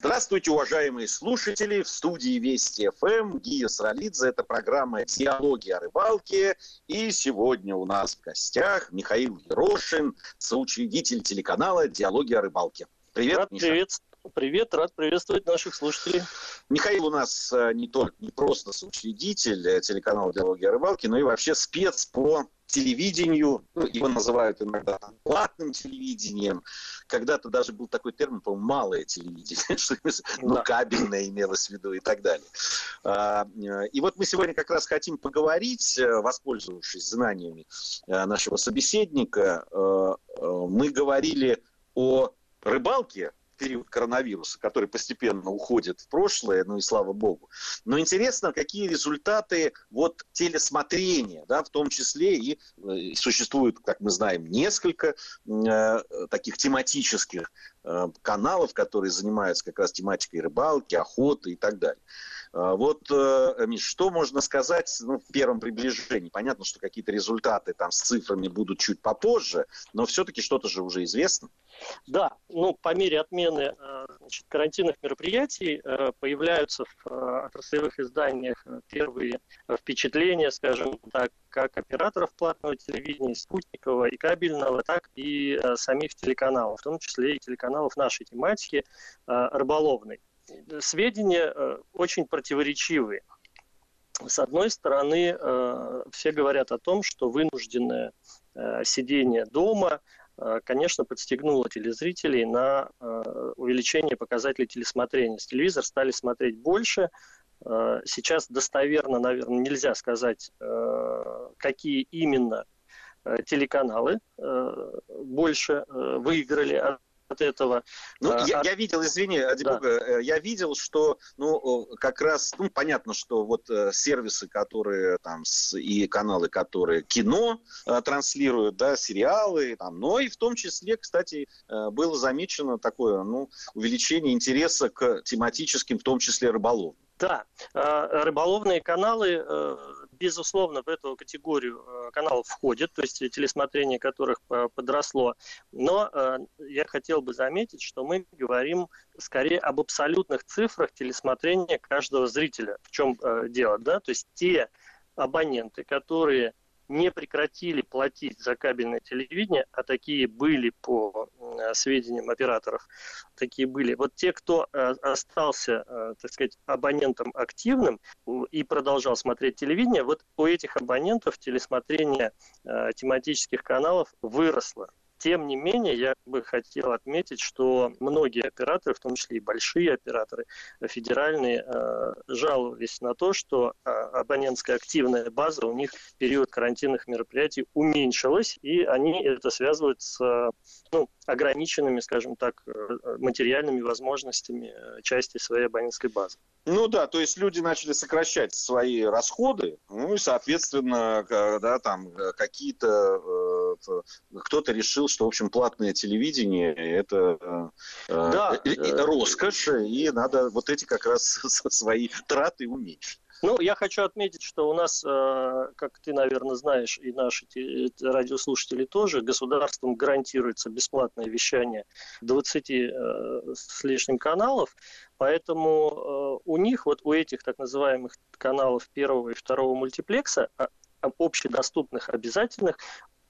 Здравствуйте, уважаемые слушатели. В студии Вести ФМ Гия Сралидзе. Это программа «Диалоги о рыбалке». И сегодня у нас в гостях Михаил Ерошин, соучредитель телеканала «Диалоги о рыбалке». Привет, Рад Миша. Привет, привет, рад приветствовать наших слушателей. Михаил у нас э, не только не просто соучредитель э, телеканала «Диалоги о рыбалке», но и вообще спец по телевидению, ну, его называют иногда там, платным телевидением. Когда-то даже был такой термин, по-моему, малое телевидение, что ну, кабельное имелось в виду и так далее. А, э, и вот мы сегодня как раз хотим поговорить, воспользовавшись знаниями нашего собеседника, мы говорили о рыбалке период коронавируса, который постепенно уходит в прошлое, ну и слава богу. Но интересно, какие результаты вот телесмотрения, да, в том числе и э, существует, как мы знаем, несколько э, таких тематических э, каналов, которые занимаются как раз тематикой рыбалки, охоты и так далее. Э, вот, э, что можно сказать ну, в первом приближении? Понятно, что какие-то результаты там с цифрами будут чуть попозже, но все-таки что-то же уже известно. Да, ну, по мере отмены э, значит, карантинных мероприятий э, появляются в отраслевых изданиях первые впечатления, скажем так, как операторов платного телевидения, спутникового и кабельного, так и самих телеканалов, в том числе и телеканалов нашей тематики рыболовной. Сведения очень противоречивые. С одной стороны, все говорят о том, что вынужденное сидение дома – Э, конечно, подстегнуло телезрителей на э, увеличение показателей телесмотрения. С телевизор стали смотреть больше. Э, сейчас достоверно, наверное, нельзя сказать, какие именно телеканалы больше выиграли от от этого. Ну, а, я, я видел, извини, Адибуга, да. Э, я видел, что, ну, как раз, ну, понятно, что вот э, сервисы, которые там, с, и каналы, которые кино э, транслируют, да, сериалы, там, но и в том числе, кстати, было замечено такое, ну, увеличение интереса к тематическим, в том числе рыболовным. Да, рыболовные каналы, безусловно, в эту категорию э, каналов входят, то есть телесмотрение которых подросло. Но я хотел бы заметить, что мы говорим скорее об абсолютных цифрах телесмотрения каждого зрителя. В чем дело, да? То есть те абоненты, которые не прекратили платить за кабельное телевидение, а такие были по сведениям операторов, такие были. Вот те, кто э, остался, э, так сказать, абонентом активным и продолжал смотреть телевидение, вот у этих абонентов телесмотрение э, тематических каналов выросло. Тем не менее, я бы хотел отметить, что многие операторы, в том числе и большие операторы, федеральные, э, жаловались на то, что э, абонентская активная база у них в период карантинных мероприятий уменьшилась, и они это связывают с ну, ограниченными, скажем так, э, материальными возможностями части своей абонентской базы. Ну да, то есть люди начали сокращать свои расходы, ну и, соответственно, да, там какие-то, кто-то решил, что, в общем, платное телевидение – это э, да. э, роскошь, и надо вот эти как раз свои траты уменьшить. Ну, я хочу отметить, что у нас, э, как ты, наверное, знаешь, и наши радиослушатели тоже, государством гарантируется бесплатное вещание 20 э, с лишним каналов, поэтому у них, вот у этих так называемых каналов первого и второго мультиплекса, а, общедоступных, обязательных,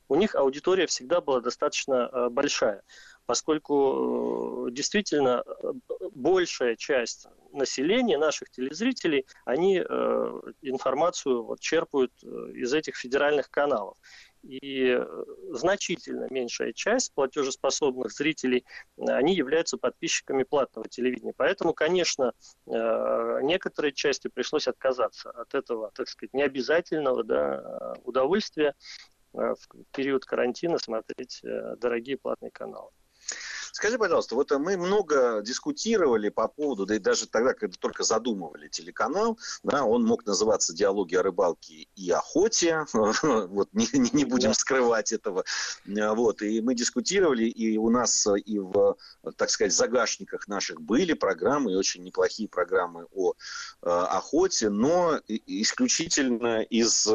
у них аудитория всегда была достаточно э, большая, поскольку э, действительно э, большая часть населения, наших телезрителей, они информацию черпают из этих федеральных каналов. И значительно меньшая часть платежеспособных зрителей, они являются подписчиками платного телевидения. Поэтому, конечно, некоторые части пришлось отказаться от этого, так сказать, необязательного да, удовольствия в период карантина смотреть э, дорогие платные каналы. Скажи, пожалуйста, вот мы много дискутировали по поводу, да и даже тогда, когда только задумывали телеканал, да, он мог называться «Диалоги о рыбалке и охоте», вот не, не будем скрывать этого, вот, и мы дискутировали, и у нас и в, так сказать, загашниках наших были программы, и очень неплохие программы о э, охоте, но исключительно из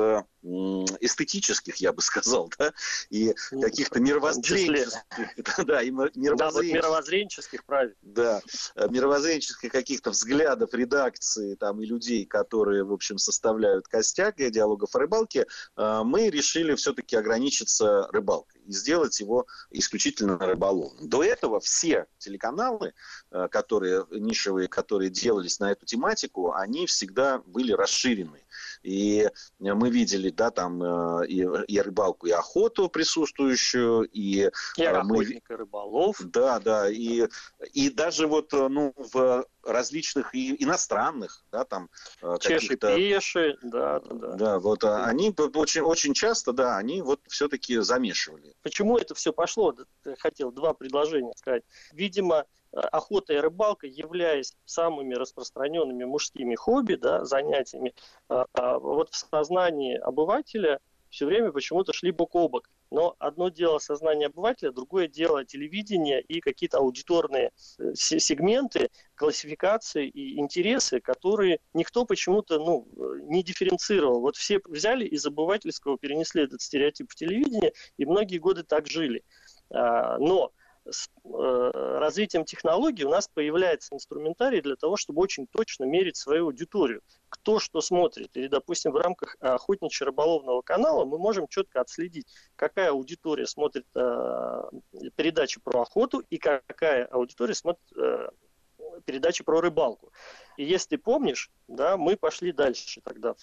эстетических, я бы сказал, да, и каких-то мировоззренческих, да, и мировоззренческих мировоззренческих... Да, вот мировоззренческих правил. Да, э, мировоззренческих каких-то взглядов редакции там и людей, которые, в общем, составляют костяк диалогов о рыбалке, э, мы решили все-таки ограничиться рыбалкой и сделать его исключительно рыболовным. До этого все телеканалы, э, которые нишевые, которые делались на эту тематику, они всегда были расширены. И мы видели, да, там и, и рыбалку, и охоту присутствующую, и... И мы... и рыболов. Да, да, и, и даже вот, ну, в различных и иностранных, да, там э, Чеши, пеши, да, да, да. Да, вот а они очень, очень часто, да, они вот все-таки замешивали. Почему это все пошло? Хотел два предложения сказать. Видимо, э, охота и рыбалка, являясь самыми распространенными мужскими хобби, да, занятиями, а вот в сознании обывателя все время почему-то шли бок о бок. Но одно дело сознание обывателя, другое дело телевидение и какие-то аудиторные э, сегменты, классификации и интересы, которые никто почему-то ну, не дифференцировал. Вот все взяли из обывательского, перенесли этот стереотип в телевидение, и многие годы так жили. А, но с э, развитием технологий у нас появляется инструментарий для того, чтобы очень точно мерить свою аудиторию. Кто что смотрит. Или, допустим, в рамках охотничьего рыболовного канала мы можем четко отследить, какая аудитория смотрит э, передачи про охоту и какая аудитория смотрит э, передачи про рыбалку. И если помнишь, да, мы пошли дальше тогда,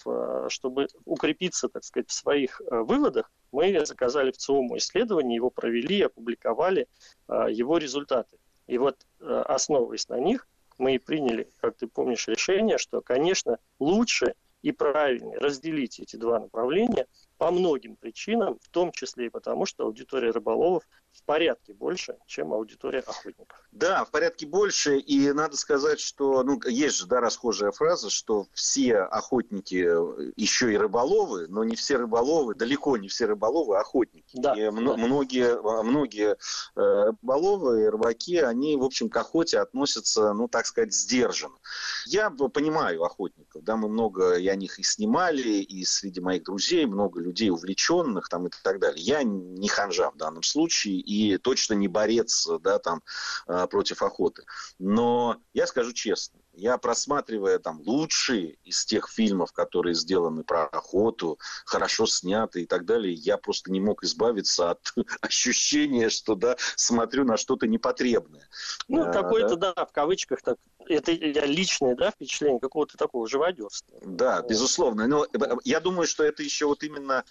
чтобы укрепиться, так сказать, в своих выводах, мы заказали в ЦИОМу исследование, его провели, опубликовали а, его результаты. И вот, а, основываясь на них, мы и приняли, как ты помнишь, решение, что, конечно, лучше и правильнее разделить эти два направления по многим причинам, в том числе и потому, что аудитория рыболовов в порядке больше, чем аудитория охотников. Да, в порядке больше, и надо сказать, что, ну, есть же, да, расхожая фраза, что все охотники еще и рыболовы, но не все рыболовы, далеко не все рыболовы охотники. Да, и да. многие, многие э, рыболовы и рыбаки, они, в общем, к охоте относятся, ну, так сказать, сдержанно. Я понимаю охотников, да, мы много, и о них и снимали, и среди моих друзей много людей увлеченных там и так далее. Я не ханжа в данном случае, и точно не борец да, там, а, против охоты. Но я скажу честно, я просматривая там лучшие из тех фильмов, которые сделаны про охоту, хорошо сняты и так далее, я просто не мог избавиться от ощущения, что да, смотрю на что-то непотребное. Ну, а, какое-то, да? да, в кавычках, так, это личное, да, впечатление какого-то такого живодерства. Да, безусловно. Но э, я думаю, что это еще вот именно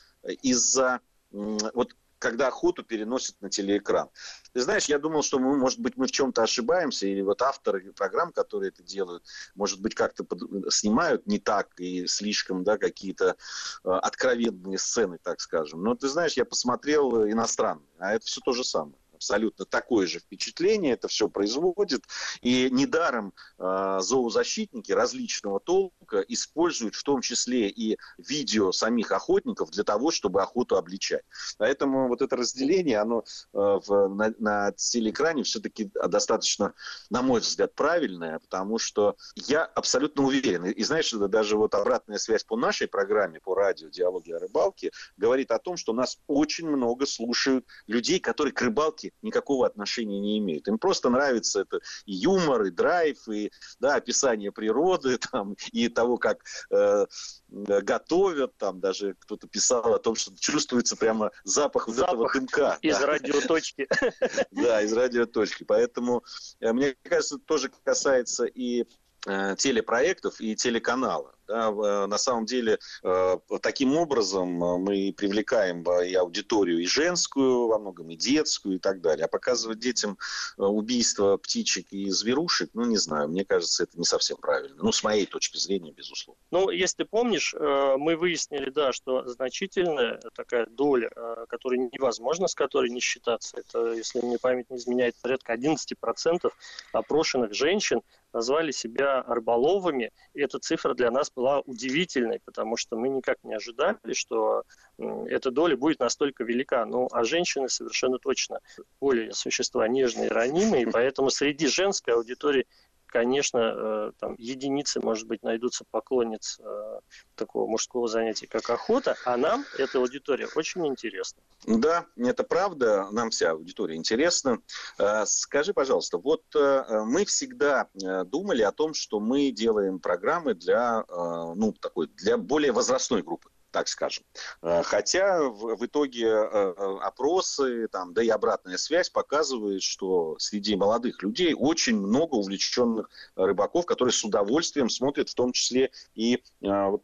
из-за вот когда охоту переносят на телеэкран. Ты знаешь, я думал, что мы, может быть, мы в чем-то ошибаемся, или вот авторы программ, которые это делают, может быть, как-то под... снимают не так и слишком, да, какие-то э, откровенные сцены, так скажем. Но ты знаешь, я посмотрел иностранные, а это все то же самое абсолютно такое же впечатление это все производит. И недаром э, зоозащитники различного толка используют в том числе и видео самих охотников для того, чтобы охоту обличать. Поэтому вот это разделение, оно э, в, на, на телеэкране все-таки достаточно, на мой взгляд, правильное, потому что я абсолютно уверен. И, и знаешь, даже вот обратная связь по нашей программе, по радио «Диалоги о рыбалке» говорит о том, что нас очень много слушают людей, которые к рыбалке никакого отношения не имеют. Им просто нравится это и юмор, и драйв, и да, описание природы, там, и того, как э, готовят, там даже кто-то писал о том, что чувствуется прямо запах, вот этого дымка. Из да. радиоточки. Да, из радиоточки. Поэтому, э, мне кажется, тоже касается и э, телепроектов, и телеканала. Э, на самом деле э, таким образом э, мы привлекаем и аудиторию и женскую, во многом и детскую и так далее. А показывать детям убийство птичек и зверушек, ну не знаю, мне кажется, это не совсем правильно. Ну, с моей точки зрения, безусловно. Ну, если помнишь, мы выяснили, да, что значительная такая доля, которая невозможно, с которой не считаться, это, если мне память не изменяет, порядка 11% опрошенных женщин назвали себя рыболовами, и эта цифра для нас была удивительной, потому что мы никак не ожидали, что эта доля будет настолько велика. Ну, а женщины совершенно точно более существа нежные и ранимые, поэтому среди женской аудитории конечно, э, там единицы, может быть, найдутся поклонниц э, такого мужского занятия, как охота, а нам эта аудитория очень интересна. Да, это правда, нам вся аудитория интересна. Э, скажи, пожалуйста, вот мы всегда думали о том, что мы делаем программы для, ну, такой, для более возрастной группы так скажем. Э, хотя в, в итоге э, э, опросы, там, да и обратная связь показывает, что среди молодых людей очень много увлеченных рыбаков, которые с удовольствием смотрят в том числе и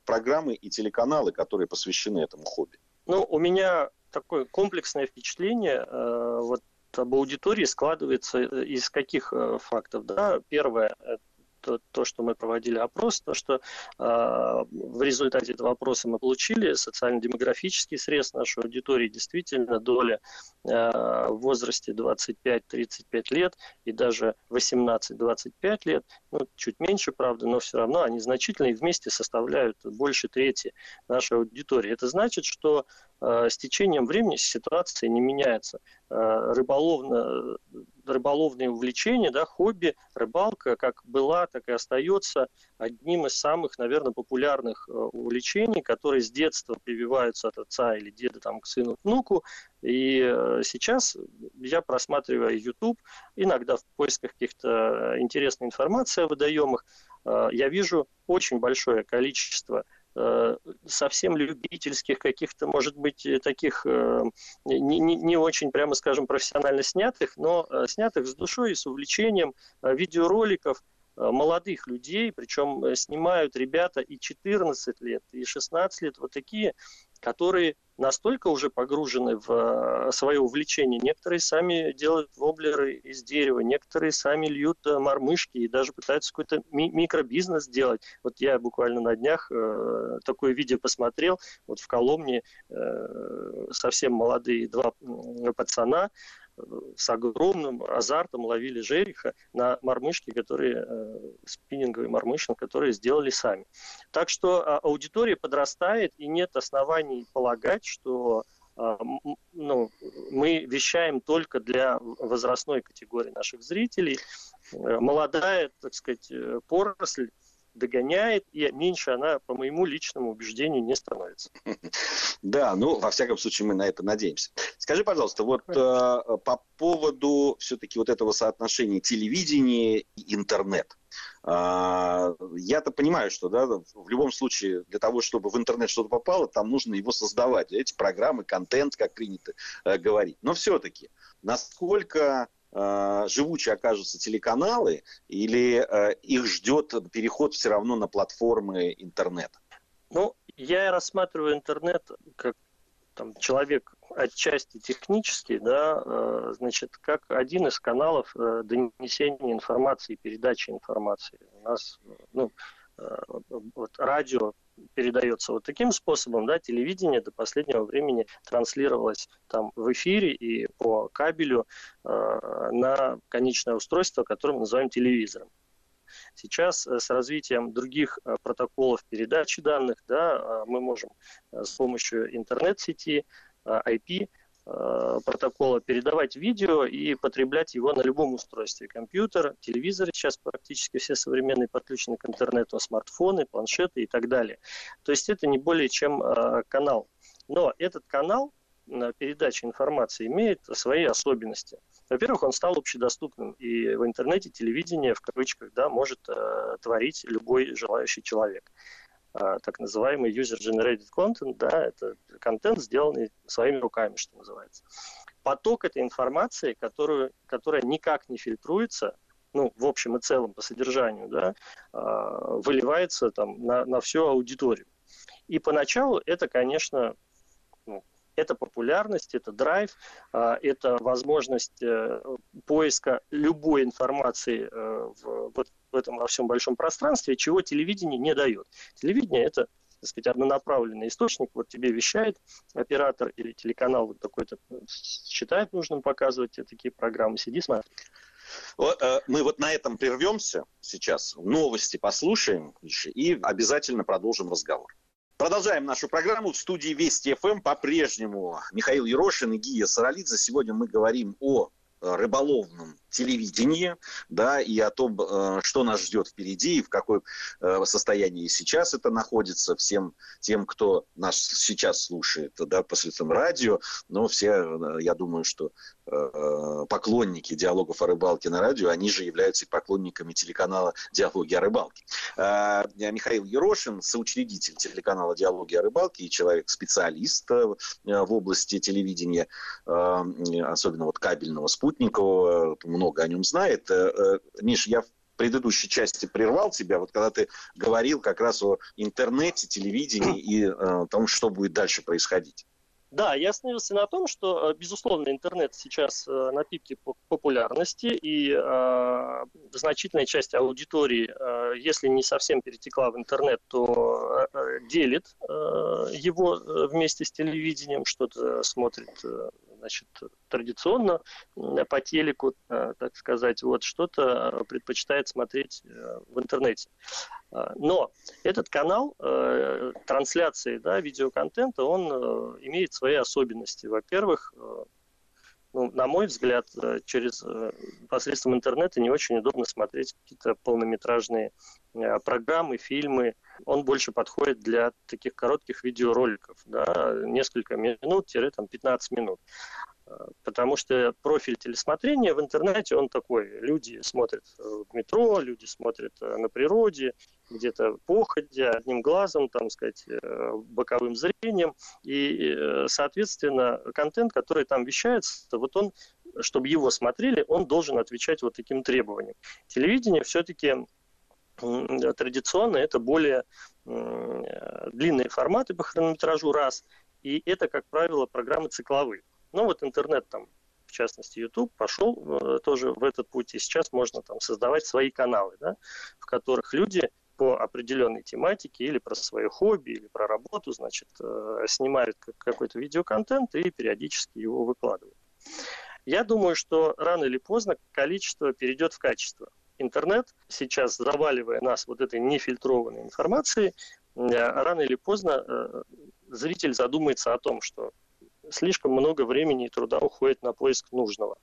программы и телеканалы, которые посвящены этому хобби. Ну, у меня такое комплексное впечатление вот об аудитории складывается из каких фактов? Да? Первое, то, то, что мы проводили опрос, то, что э, в результате этого опроса мы получили социально-демографический срез нашей аудитории, действительно доля э, в возрасте 25-35 лет и даже 18-25 лет, ну, чуть меньше, правда, но все равно они значительно и вместе составляют больше трети нашей аудитории. Это значит, что э, с течением времени ситуация не меняется. Э, рыболовно, рыболовные увлечения, да, хобби, рыбалка, как была, так и остается одним из самых, наверное, популярных э, увлечений, которые с детства прививаются от отца или деда там, к сыну, внуку. И э, сейчас я просматриваю YouTube, иногда в поисках каких-то интересной информации о водоемах, я вижу очень большое количество Э, совсем любительских, каких-то, может быть, таких э, не, не, не очень, прямо скажем, профессионально снятых, но э, снятых с душой и с увлечением видеороликов молодых людей, причем снимают ребята и 14 лет, и 16 лет, вот такие, которые настолько уже погружены в э, свое увлечение. Некоторые сами делают воблеры из дерева, некоторые сами льют э, мормышки и даже пытаются какой-то ми- микробизнес делать. Вот я буквально на днях э, такое видео посмотрел. Вот в Коломне э, совсем молодые два пацана с огромным азартом ловили жереха на мормышки, которые, э, спиннинговые мормыши, которые сделали сами. Так что а, аудитория подрастает, и нет оснований полагать, что а, ну, мы вещаем только для возрастной категории наших зрителей. Э, молодая, так сказать, э, поросль догоняет, и меньше она, по моему личному убеждению, не становится. Да, ну, во всяком случае, мы на это надеемся. Скажи, пожалуйста, вот э, по поводу все-таки вот этого соотношения телевидения и интернет. Э, я-то понимаю, что да, в любом случае для того, чтобы в интернет что-то попало, там нужно его создавать. Эти программы, контент, как принято э, говорить. Но все-таки, насколько э, живучие окажутся телеканалы, или э, их ждет переход все равно на платформы интернета? Ну, я рассматриваю интернет как там, человек отчасти технический, да, э, значит, как один из каналов донесения информации, передачи информации. У нас, ну, вот радио передается вот таким способом, да, телевидение до последнего времени транслировалось там в эфире и по кабелю э, на конечное устройство, которое мы называем телевизором. Сейчас э, с развитием других э, протоколов передачи данных, да, мы можем с помощью интернет-сети, IP Э, протокола передавать видео и потреблять его на любом устройстве. Компьютер, телевизор, сейчас практически все современные подключены к интернету, смартфоны, планшеты и так далее. То есть это не более чем э, канал. Но этот канал на передаче информации имеет свои особенности. Во-первых, он стал общедоступным, и в интернете телевидение, в кавычках, да, может э, творить любой желающий человек. А, так называемый user-generated content, да, это контент, сделанный своими руками, что называется. Поток этой информации, которую, которая никак не фильтруется, ну, в общем и целом по содержанию, да, а, выливается там на, на всю аудиторию. И поначалу это, конечно, ну, это популярность, это драйв, а, это возможность э, поиска любой информации э, в, в этом во всем большом пространстве, чего телевидение не дает. Телевидение это так сказать, однонаправленный источник, вот тебе вещает оператор или телеканал вот такой-то, считает нужным показывать тебе такие программы, сиди, смотри. Э, мы вот на этом прервемся сейчас, новости послушаем еще и обязательно продолжим разговор. Продолжаем нашу программу. В студии Вести ФМ по-прежнему Михаил Ерошин и Гия Саралидзе. Сегодня мы говорим о рыболовном телевидении, да, и о том, э, что нас ждет впереди, и в каком э, состоянии сейчас это находится, всем тем, кто нас сейчас слушает, да, посредством радио, но все, э, я думаю, что поклонники диалогов о рыбалке на радио, они же являются поклонниками телеканала «Диалоги о рыбалке». Михаил Ерошин, соучредитель телеканала «Диалоги о рыбалке» и человек-специалист в области телевидения, особенно вот кабельного, спутникового, много о нем знает. Э, э, Миш, я в предыдущей части прервал тебя, вот когда ты говорил как раз о интернете, телевидении и э, том, что будет дальше происходить. Да, я остановился на том, что, безусловно, интернет сейчас на пике популярности, и э, значительная часть аудитории, э, если не совсем перетекла в интернет, то э, делит э, его вместе с телевидением, что-то смотрит значит, традиционно по телеку, э, так сказать, вот что-то предпочитает смотреть э, в интернете. Но этот канал э, трансляции да, видеоконтента, он имеет свои особенности. Во-первых, ну, на мой взгляд, через посредством интернета не очень удобно смотреть какие-то полнометражные программы, фильмы. Он больше подходит для таких коротких видеороликов, да, несколько минут-15 минут. Потому что профиль телесмотрения в интернете, он такой. Люди смотрят в метро, люди смотрят э, на природе, где-то походя, одним глазом, там сказать, э, боковым зрением. И, э, соответственно, контент, который там вещается, вот он, чтобы его смотрели, он должен отвечать вот таким требованиям. Телевидение все-таки традиционно это более длинные форматы по хронометражу раз, и это, как правило, программы цикловые. Ну вот интернет там, в частности YouTube, пошел э, тоже в этот путь, и сейчас можно там создавать свои каналы, да, в которых люди по определенной тематике или про свое хобби, или про работу, значит, э, снимают какой-то видеоконтент и периодически его выкладывают. Я думаю, что рано или поздно количество перейдет в качество. Интернет сейчас, заваливая нас вот этой нефильтрованной информацией, э, рано или поздно зритель задумается о том, что слишком много времени и труда уходит на поиск нужного.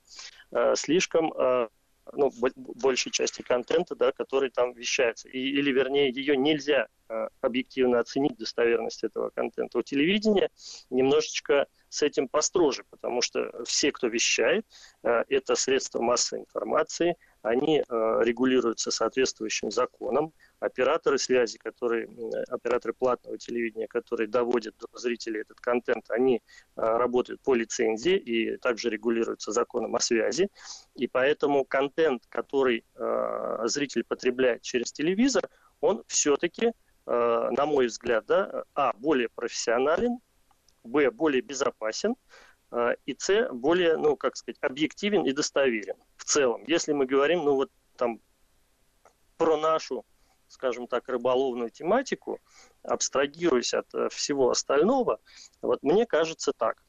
Э, слишком э, ну, большей части контента, да, который там вещается. И, или, вернее, ее нельзя э, объективно оценить достоверность этого контента. У телевидения немножечко с этим построже, потому что все, кто вещает, это средства массовой информации, они э, регулируются соответствующим законом, операторы связи, которые, операторы платного телевидения, которые доводят до зрителей этот контент, они а, работают по лицензии и также регулируются законом о связи. И поэтому контент, который а, зритель потребляет через телевизор, он все-таки, на мой взгляд, да, а, более профессионален, б, более безопасен, и С более, ну, как сказать, объективен и достоверен в целом. Если мы говорим, ну, вот там про нашу скажем так, рыболовную тематику, абстрагируясь от э, всего остального, вот мне кажется так.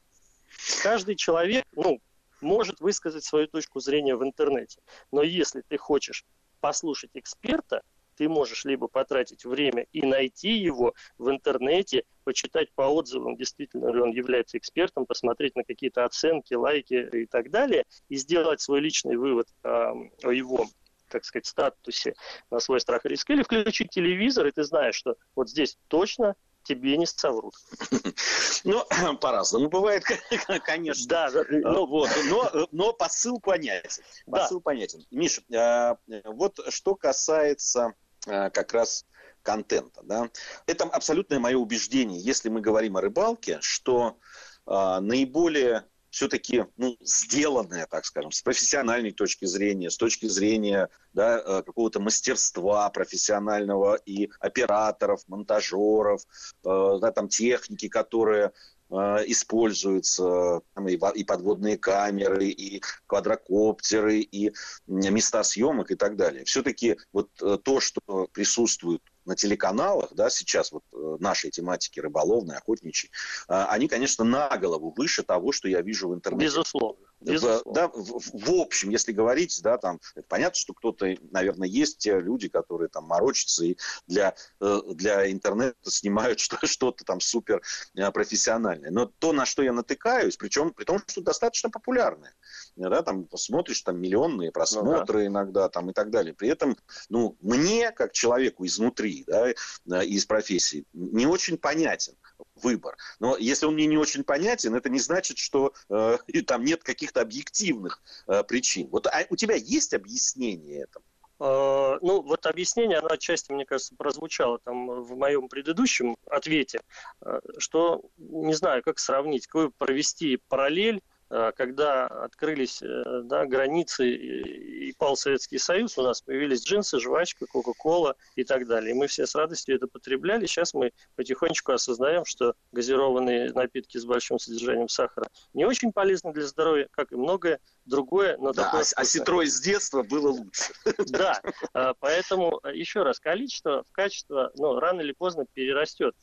Каждый человек, ну, может высказать свою точку зрения в интернете. Но если ты хочешь послушать эксперта, ты можешь либо потратить время и найти его в интернете, почитать по отзывам, действительно ли он является экспертом, посмотреть на какие-то оценки, лайки и так далее, и сделать свой личный вывод э, о его так сказать, статусе на свой страх и риск, или включить телевизор, и ты знаешь, что вот здесь точно тебе не соврут. Ну, по-разному бывает, конечно. Да, да. Ну, вот, но, но посыл понятен. Посыл да. понятен. Миша, а, вот что касается а, как раз контента. Да? Это абсолютное мое убеждение, если мы говорим о рыбалке, что а, наиболее все-таки ну, сделанное, так скажем, с профессиональной точки зрения, с точки зрения да, э, какого-то мастерства профессионального и операторов, монтажеров, э, да, там техники, которые э, используются там, и, подводные камеры, и квадрокоптеры, и места съемок и так далее. Все-таки вот то, что присутствует на телеканалах, да, сейчас вот э, нашей тематики рыболовной, охотничьей, а, они, конечно, на голову выше того, что я вижу в интернете. Безусловно. Безусловно. Да, в, в общем, если говорить, да, там, понятно, что кто-то, наверное, есть те люди, которые там морочатся и для, э, для интернета снимают что-то там супер э, профессиональное. Но то, на что я натыкаюсь, причем при том, что достаточно популярное, да, там смотришь, там миллионные просмотры ну, да. иногда, там и так далее. При этом, ну, мне, как человеку изнутри, да, из профессии, не очень понятен выбор. Но если он мне не очень понятен, это не значит, что э, там нет каких-то объективных э, причин. Вот а у тебя есть объяснение этому? Э, ну, вот объяснение, оно отчасти, мне кажется, прозвучало там в моем предыдущем ответе, э, что не знаю, как сравнить, какую провести параллель Э, когда открылись э, да, границы и пал Советский Союз, у нас появились джинсы, жвачка, кока-кола и так далее. И мы все с радостью это потребляли. Сейчас мы потихонечку осознаем, что газированные напитки с большим содержанием сахара не очень полезны для здоровья, как и многое другое. Но да, такое а, а ситро из детства было лучше. Да, э, поэтому еще раз, количество в качество ну, рано или поздно перерастет.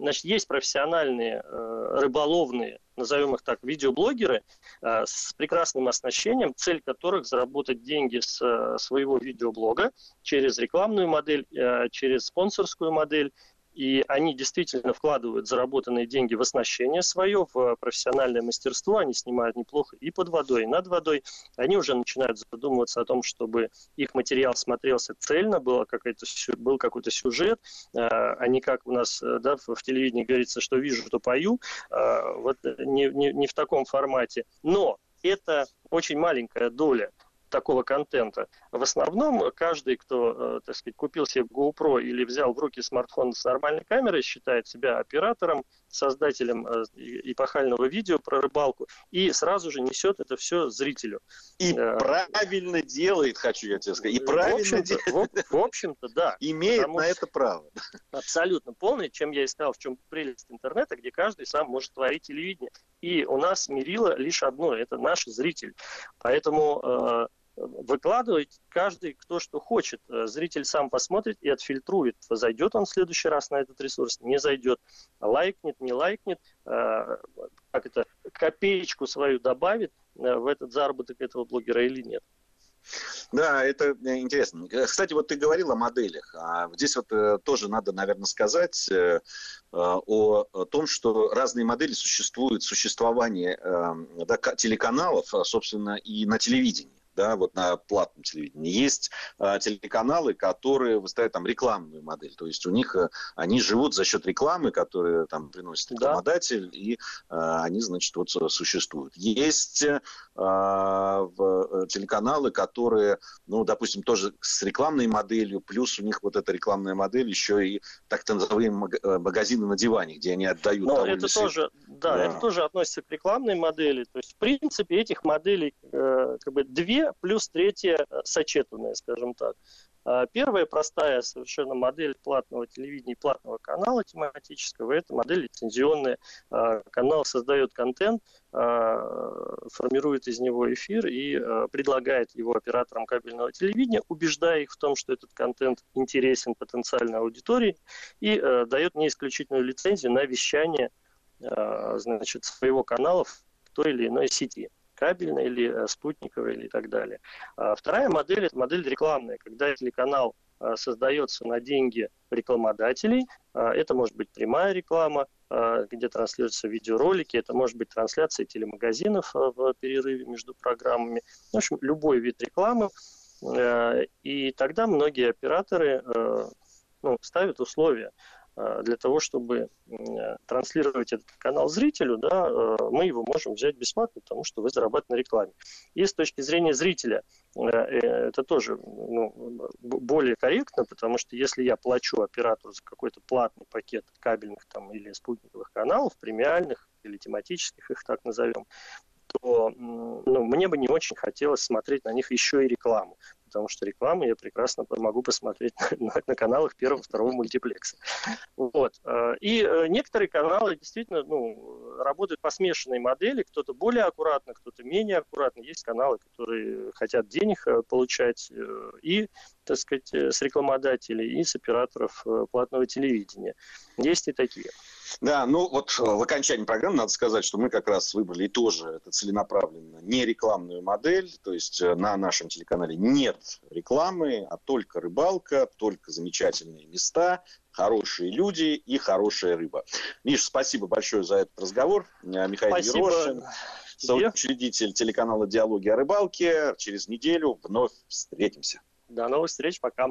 Значит, есть профессиональные рыболовные назовем их так, видеоблогеры э, с прекрасным оснащением, цель которых заработать деньги с э, своего видеоблога через рекламную модель, э, через спонсорскую модель и они действительно вкладывают заработанные деньги в оснащение свое, в профессиональное мастерство, они снимают неплохо и под водой, и над водой, они уже начинают задумываться о том, чтобы их материал смотрелся цельно, был какой-то, был какой-то сюжет, а, а не как у нас да, в телевидении говорится, что вижу, то пою, а, вот не, не, не в таком формате. Но это очень маленькая доля такого контента. В основном каждый, кто, э, так сказать, купил себе GoPro или взял в руки смартфон с нормальной камерой, считает себя оператором, создателем э, эпохального видео про рыбалку и сразу же несет это все зрителю. И э, правильно делает, хочу я тебе сказать. И правильно в делает. В, в общем-то, да. Имеет на это право. Абсолютно полный, чем я и сказал, в чем прелесть интернета, где каждый сам может творить телевидение. И у нас мерило лишь одно, это наш зритель. Поэтому выкладывать каждый, кто что хочет. Э, зритель сам посмотрит и отфильтрует, зайдет он в следующий раз на этот ресурс, не зайдет, лайкнет, не лайкнет, э, как это, копеечку свою добавит э, в этот заработок этого блогера или нет. Да, это интересно. Кстати, вот ты говорил о моделях. А здесь вот тоже надо, наверное, сказать о том, что разные модели существуют, существование да, телеканалов, собственно, и на телевидении да, вот на платном телевидении. Есть а, телеканалы, которые выставляют там рекламную модель, то есть у них а, они живут за счет рекламы, которую там приносит рекламодатель, да. и а, они, значит, вот существуют. Есть а, в, э, телеканалы, которые, ну, допустим, тоже с рекламной моделью, плюс у них вот эта рекламная модель еще и так называемые э, магазины на диване, где они отдают. Ну, это тоже, да, да, это тоже относится к рекламной модели. То есть, в принципе, этих моделей э, как бы две плюс третья э, сочетанная, скажем так. А первая простая совершенно модель платного телевидения платного канала тематического – это модель лицензионная. А, канал создает контент, а, формирует из него эфир и предлагает его операторам кабельного телевидения, убеждая их в том, что этот контент интересен потенциальной аудитории и дает неисключительную лицензию на вещание значит, своего канала в той или иной сети кабельная или э, спутниковая или так далее. А вторая модель – это модель рекламная, когда телеканал э, создается на деньги рекламодателей. А, это может быть прямая реклама, а, где транслируются видеоролики, это может быть трансляция телемагазинов в перерыве между программами. В общем, любой вид рекламы. Э, и тогда многие операторы ну, ставят условия – Э, для того, чтобы э, транслировать этот канал зрителю, да, э, мы его можем взять бесплатно, потому что вы зарабатываете на рекламе. И с точки зрения зрителя это тоже ну, более корректно, потому что если я плачу оператору за какой-то платный пакет кабельных там, или спутниковых каналов, премиальных или тематических, их так назовем, то ну, мне бы не очень хотелось смотреть на них еще и рекламу потому что рекламу я прекрасно могу посмотреть на, на каналах первого, второго мультиплекса. Вот. Э, и э, некоторые каналы действительно ну, работают по смешанной модели, кто-то более аккуратно, кто-то менее аккуратно. Есть каналы, которые хотят денег э, получать и, так сказать, с рекламодателей, и с операторов платного телевидения. Есть и такие. Да, ну вот э, в окончании программы надо сказать, что мы как раз выбрали тоже это целенаправленно не рекламную модель, то есть э, на нашем телеканале нет рекламы, а только рыбалка, только замечательные места, хорошие люди и хорошая рыба. Миш, спасибо большое за этот разговор. Э, Михаил спасибо. Ерошин. соучредитель телеканала «Диалоги о рыбалке». Через неделю вновь встретимся. До новых встреч, пока.